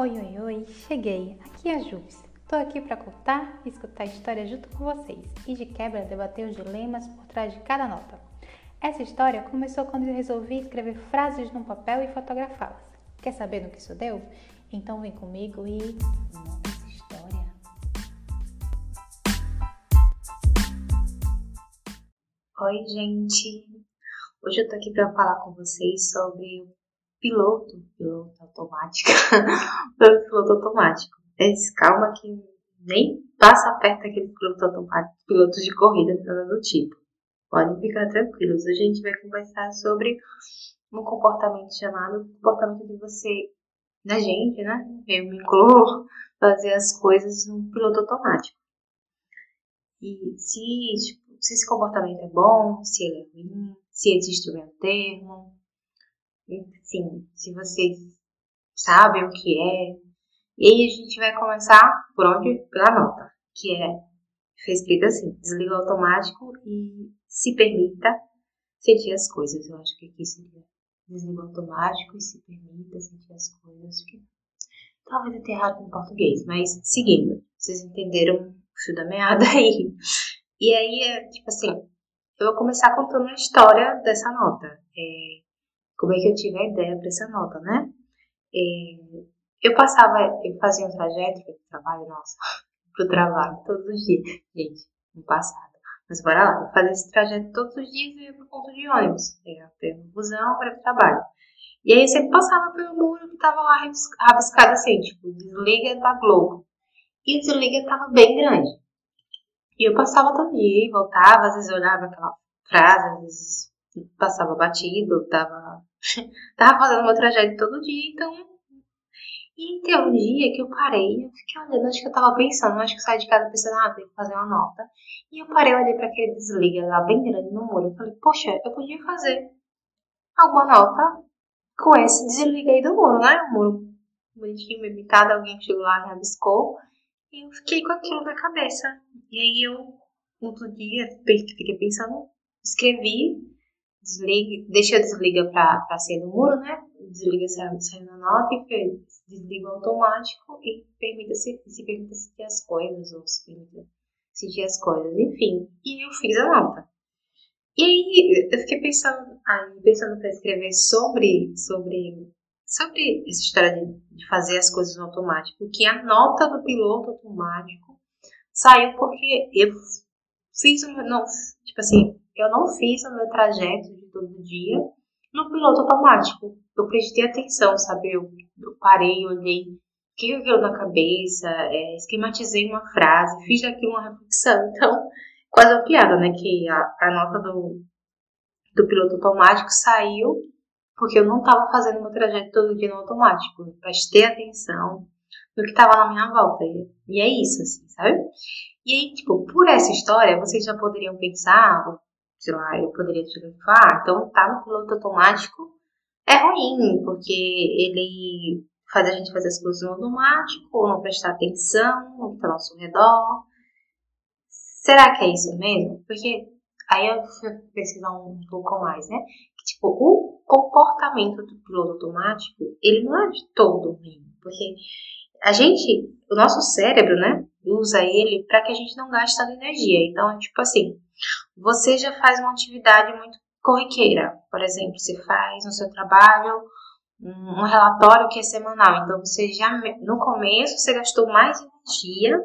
Oi, oi, oi, cheguei. Aqui é a Jus. Tô aqui para contar e escutar história junto com vocês e de quebra debater os dilemas por trás de cada nota. Essa história começou quando eu resolvi escrever frases num papel e fotografá-las. Quer saber no que isso deu? Então vem comigo e essa história. Oi, gente. Hoje eu tô aqui para falar com vocês sobre o piloto, piloto automático, piloto automático. Mas calma que nem passa perto daquele piloto automático, pilotos de corrida, nada do tipo. Podem ficar tranquilos. Hoje a gente vai conversar sobre um comportamento chamado comportamento de você, da gente, né? Eu me incluo fazer as coisas no piloto automático. E se, tipo, se esse comportamento é bom, se ele é ruim, se existe o meio termo, Sim, se vocês sabem o que é. E aí a gente vai começar por onde? Pela nota, que é foi escrito assim, desliga automático e se permita sentir as coisas. Eu acho que aqui seria desliga automático e se permita sentir as coisas. Que... Talvez eu tenha errado no português, mas seguindo, vocês entenderam o fio da meada aí. E aí é tipo assim, eu vou começar contando a história dessa nota. É, como é que eu tive a ideia para essa nota, né? E eu passava, eu fazia um trajeto para o trabalho, nossa, para o trabalho todos os dias, gente, no passado. Mas bora lá, eu fazia esse trajeto todos os dias e ia para o ponto de ônibus, pegava o busão para o trabalho. E aí eu sempre passava pelo muro que estava lá rabiscado assim, tipo, desliga da Globo. E o desliga estava bem grande. E eu passava todo dia voltava, às vezes olhava aquela frase, às vezes passava batido, tava Tava fazendo meu trajeto todo dia, então. E teve um dia que eu parei, eu fiquei olhando, acho que eu tava pensando, acho que eu saí de casa pensando, ah, tenho que fazer uma nota. E eu parei, olhei para aquele desliga lá bem grande no muro. Eu falei, poxa, eu podia fazer alguma nota com esse desliga aí do muro, né? O muro bonitinho, bem pintado, alguém chegou lá e rabiscou. E eu fiquei com aquilo na cabeça. E aí eu, outro dia, fiquei pensando, escrevi desliga, deixa desliga para ser do muro, né? Desliga saindo na nota e desliga automático e permita se, se permita sentir as coisas ou se permita sentir as coisas, enfim. E eu fiz a nota. E aí eu fiquei pensando, aí pensando para escrever sobre sobre sobre essa história de, de fazer as coisas no automático, que a nota do piloto automático saiu porque eu fiz uma não, tipo assim, eu não fiz o meu trajeto todo dia no piloto automático. Eu prestei atenção, sabe? Eu, eu parei, olhei o que eu vi na cabeça, é, esquematizei uma frase, fiz aqui uma reflexão. Então, quase uma piada, né? Que a, a nota do, do piloto automático saiu porque eu não estava fazendo meu trajeto todo dia no automático. Eu prestei atenção no que estava na minha volta. E, e é isso, assim, sabe? E aí, tipo, por essa história, vocês já poderiam pensar, sei lá, eu poderia te falar, ah, então tá no piloto automático é ruim, porque ele faz a gente fazer as coisas no automático, ou não prestar atenção no que está ao nosso redor. Será que é isso mesmo? Porque aí eu fui pesquisar um pouco mais, né? Que, tipo, o comportamento do piloto automático, ele não é de todo ruim, porque a gente, o nosso cérebro, né, usa ele para que a gente não gaste tanta energia. Então, é tipo assim, você já faz uma atividade muito corriqueira. Por exemplo, você faz no seu trabalho um relatório que é semanal. Então, você já no começo você gastou mais energia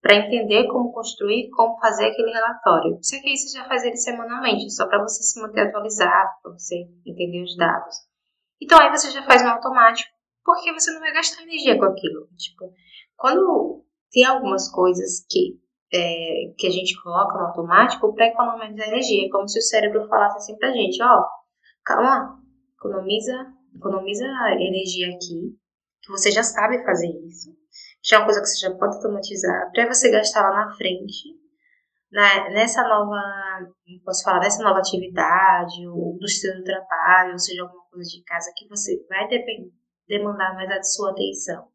para entender como construir, como fazer aquele relatório. Isso aqui você já faz ele semanalmente, só para você se manter atualizado, para você entender os dados. Então aí você já faz no automático, porque você não vai gastar energia com aquilo. Tipo, quando tem algumas coisas que é, que a gente coloca no automático para economizar energia. É como se o cérebro falasse assim pra gente, ó, calma, economiza, economiza energia aqui, que você já sabe fazer isso, que é uma coisa que você já pode automatizar, para você gastar lá na frente, na, nessa nova, posso falar, nessa nova atividade, ou do seu trabalho, ou seja, alguma coisa de casa que você vai demandar mais a sua atenção.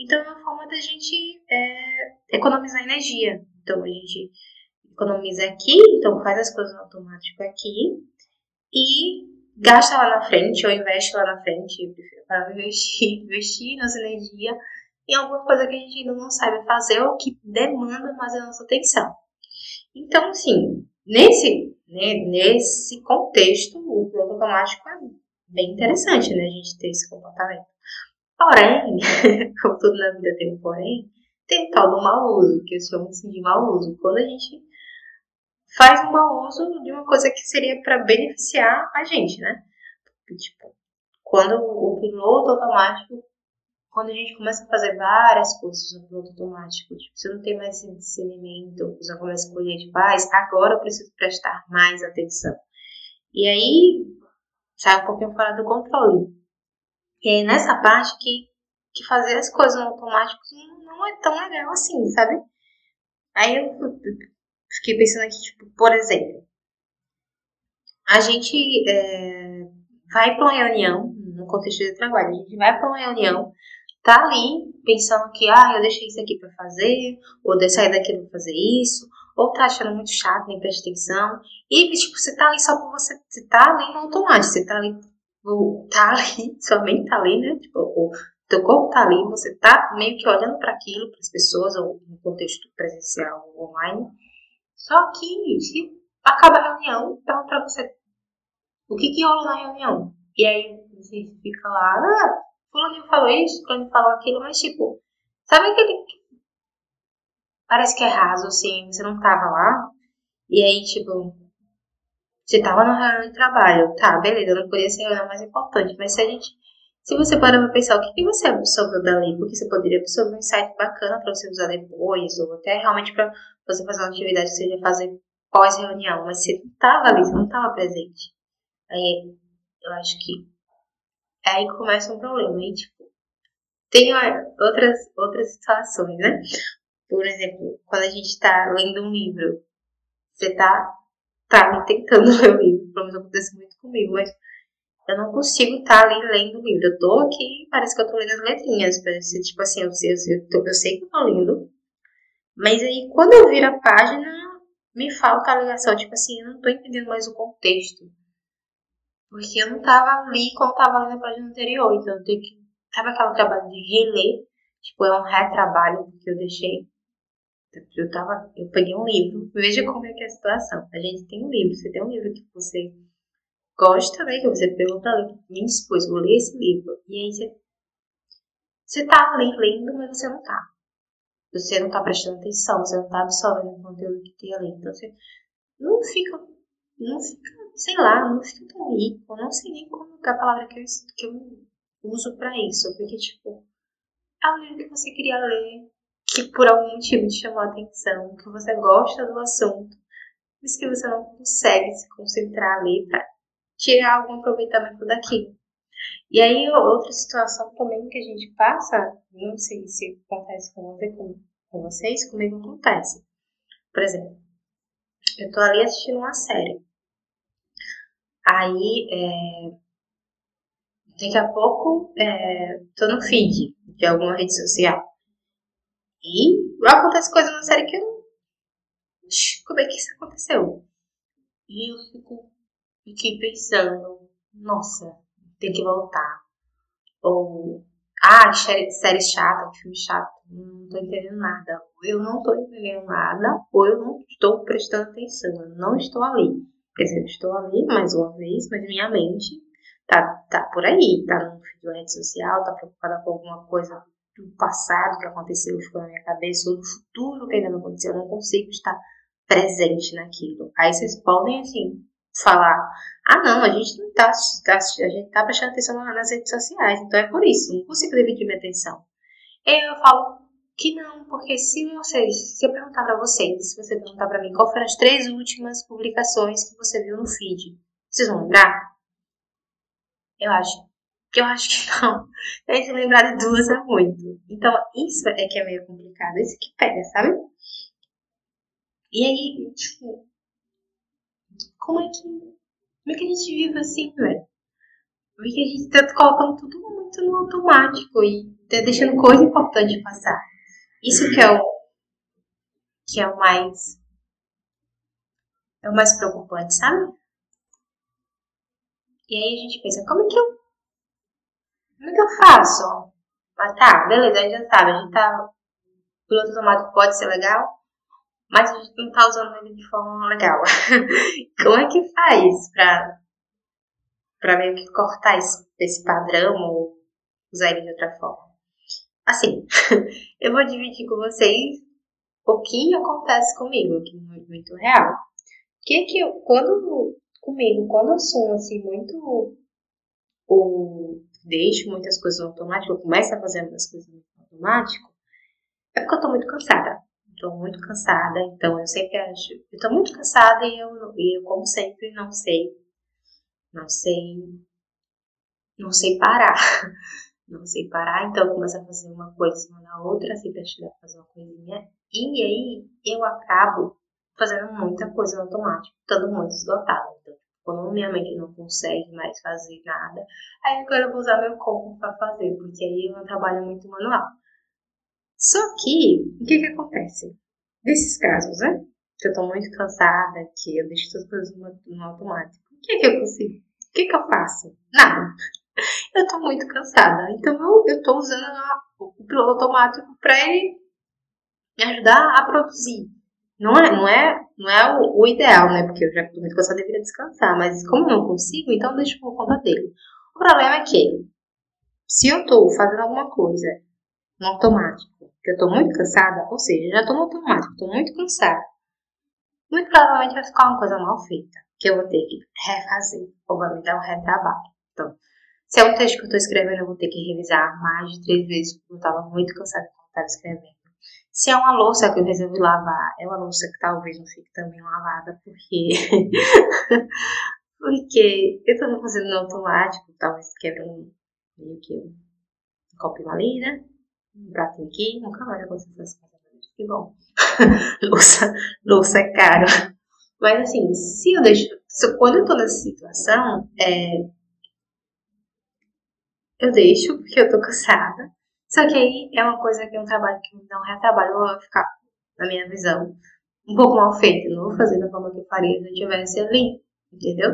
Então, é uma forma da gente é, economizar energia. Então a gente economiza aqui, então faz as coisas no automático aqui e gasta lá na frente ou investe lá na frente, para investir, investir nossa energia em alguma coisa que a gente ainda não sabe fazer ou que demanda mais a nossa atenção. Então, assim, nesse, né, nesse contexto, o piloto automático é bem interessante, né, a gente ter esse comportamento. Porém, como tudo na vida tem um porém, tem tal do mau uso, que eu chamo assim de mau uso. Quando a gente faz um mau uso de uma coisa que seria para beneficiar a gente, né? Tipo, quando o piloto automático, quando a gente começa a fazer várias coisas no piloto automático, tipo, você não tem mais esse discernimento, você começa a escolher de paz, agora eu preciso prestar mais atenção. E aí, sai um pouquinho fora do controle. E é nessa parte que, que fazer as coisas no automático não é tão legal assim, sabe? Aí eu fiquei pensando aqui, tipo, por exemplo, a gente é, vai para uma reunião, no contexto de trabalho, a gente vai para uma reunião, tá ali pensando que, ah, eu deixei isso aqui para fazer, ou de sair daqui para fazer isso, ou tá achando muito chato, nem presta atenção, e, tipo, você tá ali só por você, você tá ali no automático, você tá ali, tá ali, sua mente tá ali, né, tipo, o teu corpo tá ali, você tá meio que olhando para aquilo, para as pessoas, ou no contexto presencial ou online, só que se acaba a reunião, pergunta pra você o que que rolou na reunião. E aí você fica lá, ah, fulano falou isso, fulano falou aquilo, mas tipo, sabe aquele parece que é raso, assim, você não tava lá, e aí, tipo, você tava na reunião de trabalho, tá, beleza, não podia ser a reunião mais importante, mas se a gente, se você parar pra pensar, o que, que você absorveu dali, porque você poderia absorver um insight bacana pra você usar depois, ou até realmente pra você fazer uma atividade que seja fazer pós-reunião, mas você não tava ali, você não tava presente. Aí, eu acho que aí começa um problema, e tipo, tem outras, outras situações, né? Por exemplo, quando a gente está lendo um livro, você está tá tentando ler o livro, pelo menos acontece muito comigo, mas eu não consigo estar tá ali lendo o livro. Eu tô aqui, parece que eu tô lendo as letrinhas, parece tipo assim, eu sei, eu, tô, eu sei que eu tô lendo, mas aí quando eu viro a página, me falta a ligação, tipo assim, eu não tô entendendo mais o contexto. Porque eu não tava ali como tava ali na página anterior, então eu tenho que. Sabe aquele trabalho de reler? Tipo, é um retrabalho que eu deixei eu tava, eu peguei um livro, veja como é que é a situação. A gente tem um livro, você tem um livro que você gosta, né? Que você pra ler, me dispôs, vou ler esse livro. E aí você, você tá ali lendo, mas você não tá. Você não tá prestando atenção, você não tá absorvendo o conteúdo que tem ali. Então você não fica, não fica, sei lá, não fica tão rico. Não sei nem como é a palavra que eu, que eu uso pra isso. Porque, tipo, é um livro que você queria ler, que por algum motivo te chamou a atenção, que você gosta do assunto, mas que você não consegue se concentrar ali para tirar algum aproveitamento daquilo. E aí, outra situação também que a gente passa, não sei se acontece com você, com, com vocês, comigo acontece. Por exemplo, eu tô ali assistindo uma série. Aí, é, daqui a pouco, é, tô no feed de alguma rede social. E acontece coisa na série que eu. Como é que isso aconteceu? E eu fico. Fiquei pensando, nossa, tem que voltar. Ou. Ah, série, série chata, que filme chato. Não tô entendendo nada. Ou eu não tô entendendo nada, ou eu não estou prestando atenção. Eu não estou ali. Quer dizer, eu estou ali mais uma vez, mas minha mente tá, tá por aí, tá no feed rede social, tá preocupada com alguma coisa do passado que aconteceu ficou na minha cabeça, ou do futuro que ainda não aconteceu, eu não consigo estar presente naquilo. Aí vocês podem, assim, falar, ah não, a gente não tá, tá a gente tá prestando atenção nas redes sociais, então é por isso, não consigo dividir minha atenção. Eu falo que não, porque se vocês, se eu perguntar para vocês, se você perguntar para mim qual foram as três últimas publicações que você viu no feed, vocês vão lembrar? Eu acho que eu acho que não. Tem que lembrar de duas é muito. Então, isso é que é meio complicado. Isso que pega, sabe? E aí, tipo, como é que. Como é que a gente vive assim, velho? Porque a gente tá colocando tudo muito no automático e tá deixando coisa importante passar. Isso que é o. que é o mais. é o mais preocupante, sabe? E aí a gente pensa, como é que eu. Como é que eu faço? Mas tá, beleza, a gente já sabe, a gente tá. Piloto automático pode ser legal, mas a gente não tá usando ele de forma legal. como é que faz pra meio que cortar esse, esse padrão ou usar ele de outra forma? Assim, eu vou dividir com vocês o que acontece comigo aqui no muito real. Que que eu, quando comigo, quando eu sou assim muito ou deixo muitas coisas no automático, começo a fazer muitas coisas no automático, é porque eu tô muito cansada. Tô muito cansada, então eu sempre acho, eu tô muito cansada e eu, e eu como sempre não sei, não sei, não sei parar. Não sei parar, então eu começo a fazer uma coisa em cima da outra, sempre acho que fazer uma coisinha. E aí eu acabo fazendo muita coisa no automático, estando muito esgotada. Então, quando minha mente não consegue mais fazer nada, aí agora eu vou usar meu corpo para fazer, porque aí eu não trabalho muito manual. Só que, o que que acontece? Nesses casos, né? Que eu tô muito cansada, que eu deixo todas as coisas no, no automático. O que que eu consigo? O que que eu faço? Nada. Eu tô muito cansada. Então eu, eu tô usando a, o piloto automático para ele me ajudar a produzir. Não é, não é, não é o, o ideal, né? Porque eu já tô muito cansada, deveria descansar. Mas como eu não consigo, então deixo por conta dele. O problema é que, se eu tô fazendo alguma coisa no automático, que eu tô muito cansada, ou seja, já tô no automático, tô muito cansada, muito provavelmente vai ficar uma coisa mal feita, que eu vou ter que refazer, ou vai me dar um retrabalho. Então, se é um texto que eu estou escrevendo, eu vou ter que revisar mais de três vezes, porque eu estava muito cansada quando estava escrevendo. Se é uma louça que eu resolvi lavar, é uma louça que talvez não fique também lavada, porque. porque eu estava fazendo no automático, talvez quebre um. meio que um, copinho ali, né? Um pratinho aqui, nunca mais aconteceu essas coisas. Que bom. louça, louça é caro. Mas assim, se eu deixo. Quando eu tô nessa situação, é, eu deixo porque eu tô cansada. Só que aí é uma coisa que é um trabalho que me dá um retrabalho, vai ficar, na minha visão, um pouco mal feito. Não vou fazer da forma que eu faria se eu tivesse ali, entendeu?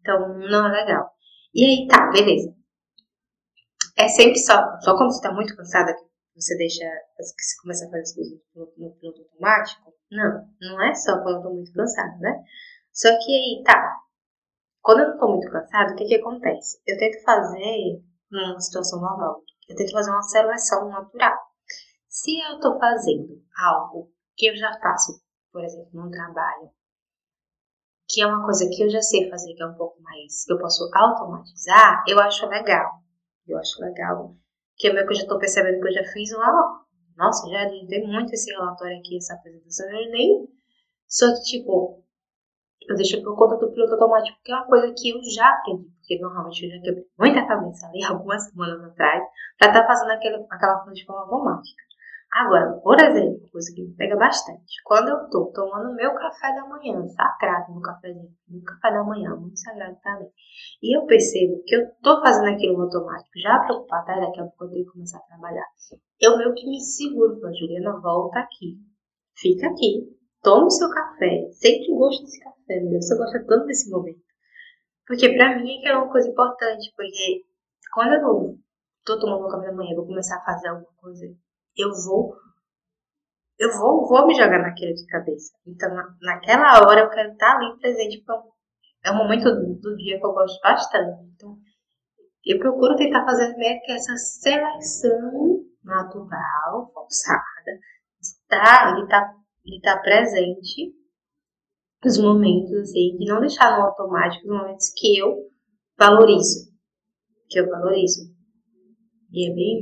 Então, não é legal. E aí, tá, beleza. É sempre só, só quando você tá muito cansada que você deixa, você começa a fazer as coisas no, no piloto automático? Não, não é só quando eu tô muito cansada, né? Só que aí, tá. Quando eu não tô muito cansada, o que que acontece? Eu tento fazer numa situação normal. Eu tento fazer uma seleção natural. Se eu estou fazendo algo que eu já faço, por exemplo, num trabalho, que é uma coisa que eu já sei fazer, que é um pouco mais, que eu posso automatizar, eu acho legal. Eu acho legal. Que é meio que eu já estou percebendo que eu já fiz oh, nossa, já tem muito esse relatório aqui, essa apresentação, eu nem. Só que, tipo, eu deixo por conta do piloto automático, que é uma coisa que eu já aprendi porque normalmente eu já quebrei muita cabeça ali algumas semanas atrás, para estar tá fazendo aquele, aquela coisa de forma automática. Agora, por exemplo, coisa que me pega bastante, quando eu tô tomando meu café da manhã, sagrado no cafezinho, no café da manhã, muito sagrado pra mim, e eu percebo que eu tô fazendo aquilo automático, já preocupada, daqui a pouco eu tenho que começar a trabalhar. Eu meio que me seguro, falo, Juliana, volta aqui, fica aqui, toma o seu café, sente o gosto desse café, meu Deus, você gosta tanto desse momento. Porque pra mim é uma coisa importante, porque quando eu tô tomando meu café da manhã, vou começar a fazer alguma coisa, eu vou eu vou, vou me jogar naquilo de cabeça. Então, na, naquela hora eu quero estar ali presente, porque é um momento do, do, dia que eu gosto bastante. Então, eu procuro tentar fazer meio que essa seleção natural, forçada, de estar, de estar, de estar presente os momentos, assim, de não deixar no automático os momentos que eu valorizo. Que eu valorizo. E é bem,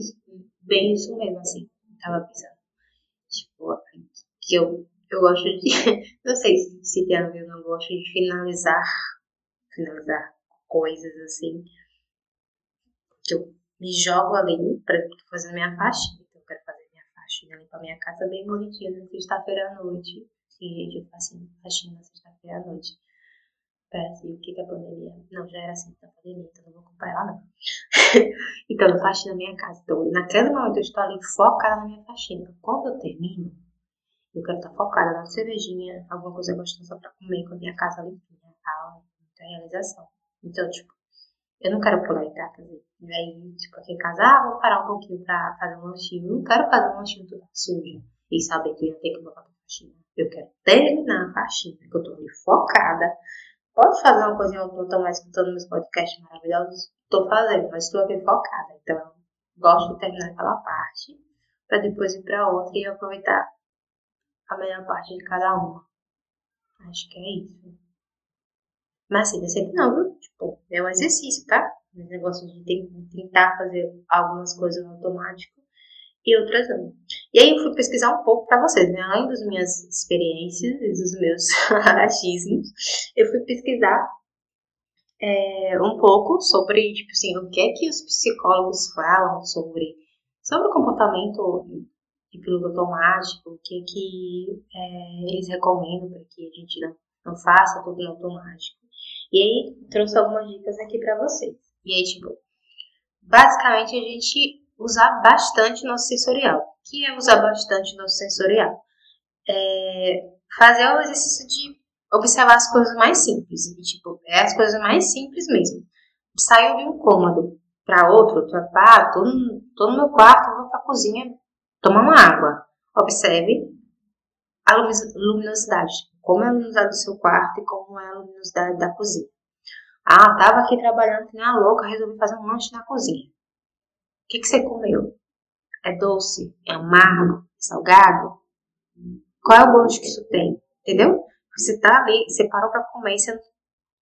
bem isso mesmo, assim. Tava pensando. Tipo, que eu, eu gosto de. Não sei se, se tem a ver, eu não gosto de finalizar. Finalizar coisas assim. Que eu me jogo ali, tô fazendo minha faxina. Então eu quero fazer minha faxina, limpar minha casa bem bonitinha na sexta-feira à noite que eu faço faxina na sexta-feira à noite. Parece o que, que a pandemia. Não, já era assim da pandemia, então não vou ela não. então faxina na minha casa. Então, naquele momento eu estou ali focada na minha faxina. Quando eu termino, eu quero estar focada na cervejinha, alguma coisa gostosa para comer com a minha casa limpinha, tal, muita realização. Então, tipo, Eu não quero pular etapas. E aí, tipo, aqui em casa, ah, vou parar um pouquinho pra fazer um lanchinho. Eu não quero fazer um lanchinho todo sujo e saber que eu ia ter que voltar pra faxina. Eu quero terminar a faxina, porque eu tô ali focada. Pode fazer uma coisinha ou outra, mais escutando meus podcasts maravilhosos. Tô fazendo, mas estou aqui focada. Então, gosto de terminar aquela parte para depois ir para outra e aproveitar a melhor parte de cada uma. Acho que é isso. Mas assim, sempre não, viu? Tipo, é um exercício, tá? Esse negócio de tentar fazer algumas coisas no automático e outras não. E aí eu fui pesquisar um pouco para vocês, né? Além das minhas experiências e dos meus achismos, eu fui pesquisar é, um pouco sobre, tipo assim, o que é que os psicólogos falam sobre, sobre o comportamento de piloto automático, o que é que é, eles recomendam para que a gente não, não faça tudo no automático. E aí trouxe algumas dicas aqui para vocês. E aí, tipo, basicamente a gente usar bastante nosso sensorial. O que é usar bastante nosso sensorial? É fazer o exercício de observar as coisas mais simples. Tipo, é as coisas mais simples mesmo. Saiu de um cômodo para outro, tu ah, tô, no, tô no meu quarto, vou pra cozinha tomar uma água. Observe a luminosidade. Como é a luminosidade do seu quarto e como é a luminosidade da cozinha. Ah, tava aqui trabalhando que nem a louca, resolvi fazer um lanche na cozinha. O que, que você comeu? É doce? É amargo? É salgado? Qual é o gosto que isso tem? Entendeu? Você tá ali, você parou pra comer você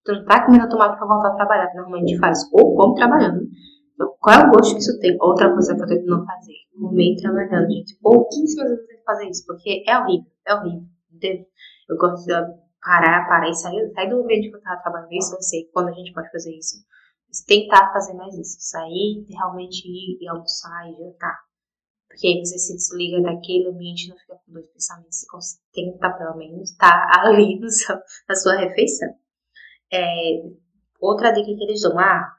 não tá comendo tomate pra voltar a trabalhar, que normalmente a gente faz ou come trabalhando. Então, qual é o gosto que isso tem? Outra coisa que eu tento não fazer. Comer trabalhando, gente. Pouquíssimas vezes eu tento fazer isso, porque é horrível, é horrível. Entendeu? Eu gosto de parar, parar e sair, sair do ambiente que eu tava trabalhando. Isso eu sei quando a gente pode fazer isso tentar fazer mais isso, sair, realmente ir e almoçar e jantar. Porque aí você se desliga daquele ambiente não fica com dois pensamentos, você tenta pelo menos estar tá ali no seu, na sua refeição. É, outra dica que eles dão, ah,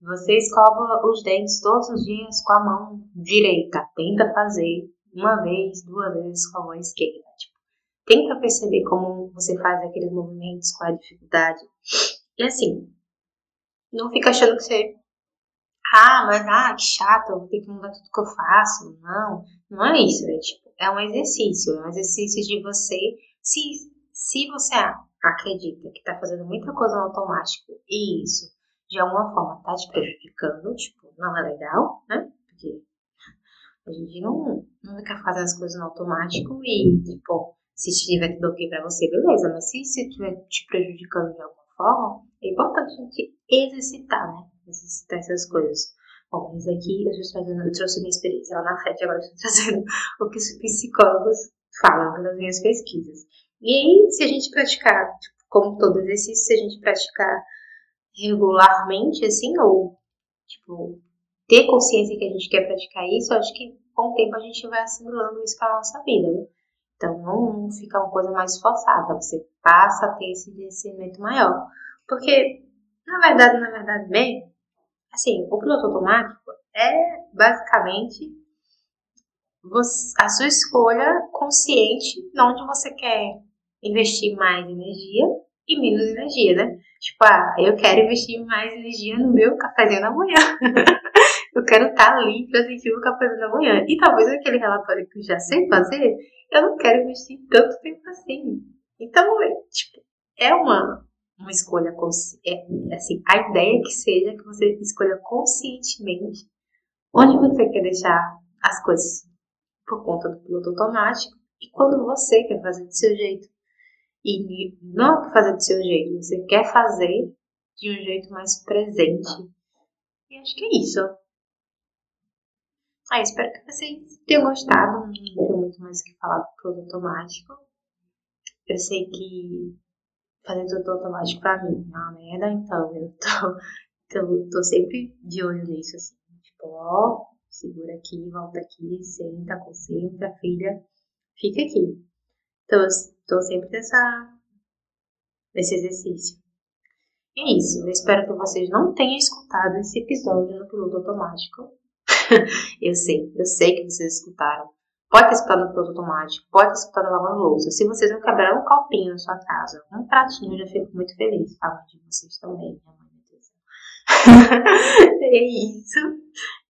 você escova os dentes todos os dias com a mão direita. Tenta fazer uma vez, duas vezes com a mão esquerda. Tipo, tenta perceber como você faz aqueles movimentos, qual é a dificuldade. E assim, não fica achando que você. Ah, mas ah, que chato, eu vou ter que mudar tudo que eu faço. Não, não é isso. É, tipo, é um exercício. É um exercício de você. Se, se você acredita que está fazendo muita coisa no automático e isso de alguma forma está te prejudicando, tipo, não é legal, né? Porque a gente não, não fica fazendo as coisas no automático e, tipo, se estiver tudo ok pra você, beleza, mas se estiver te prejudicando de alguma forma, é importante a gente exercitar, né? Exercitar essas coisas. Bom, mas aqui eu, estou trazendo, eu trouxe minha experiência lá na FED, agora estou trazendo o que os psicólogos falam pelas minhas pesquisas. E aí, se a gente praticar, tipo, como todo exercício, se a gente praticar regularmente, assim, ou, tipo, ter consciência que a gente quer praticar isso, acho que com o tempo a gente vai assimilando isso para a nossa vida, né? Então, não fica uma coisa mais forçada, você passa a ter esse discernimento maior. Porque, na verdade, na verdade bem, assim, o piloto automático é basicamente a sua escolha consciente de onde você quer investir mais energia e menos energia, né? Tipo, ah, eu quero investir mais energia no meu cafezinho da manhã. eu quero estar tá ali para sentir o cafezinho da manhã. E talvez aquele relatório que eu já sei fazer, eu não quero investir tanto tempo assim. Então, é, tipo, é uma, uma escolha. É, assim, a ideia é que seja que você escolha conscientemente onde você quer deixar as coisas por conta do piloto automático e quando você quer fazer do seu jeito. E não fazer do seu jeito, você quer fazer de um jeito mais presente. E acho que é isso. Ah, espero que vocês tenham gostado. Não tenho muito mais o que falar do piloto automático. Eu sei que fazer tudo automático pra mim é uma merda, então eu tô, tô, tô sempre de olho nisso, assim. Tipo, ó, segura aqui, volta aqui, senta, concentra, filha, fica aqui. Então, eu tô sempre nessa, nesse exercício. E é isso, eu espero que vocês não tenham escutado esse episódio no piloto automático. eu sei, eu sei que vocês escutaram. Pode estar no produto automático, pode estar lavando louça. Se vocês não quebraram um copinho na sua casa, um pratinho, eu já fico muito feliz. Falo de vocês também, minha mãe, é isso.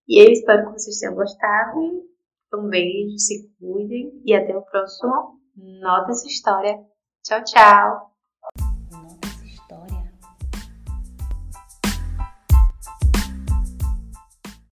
E eu espero que vocês tenham gostado. Um beijo, se cuidem e até o próximo Nota essa história. Tchau, tchau!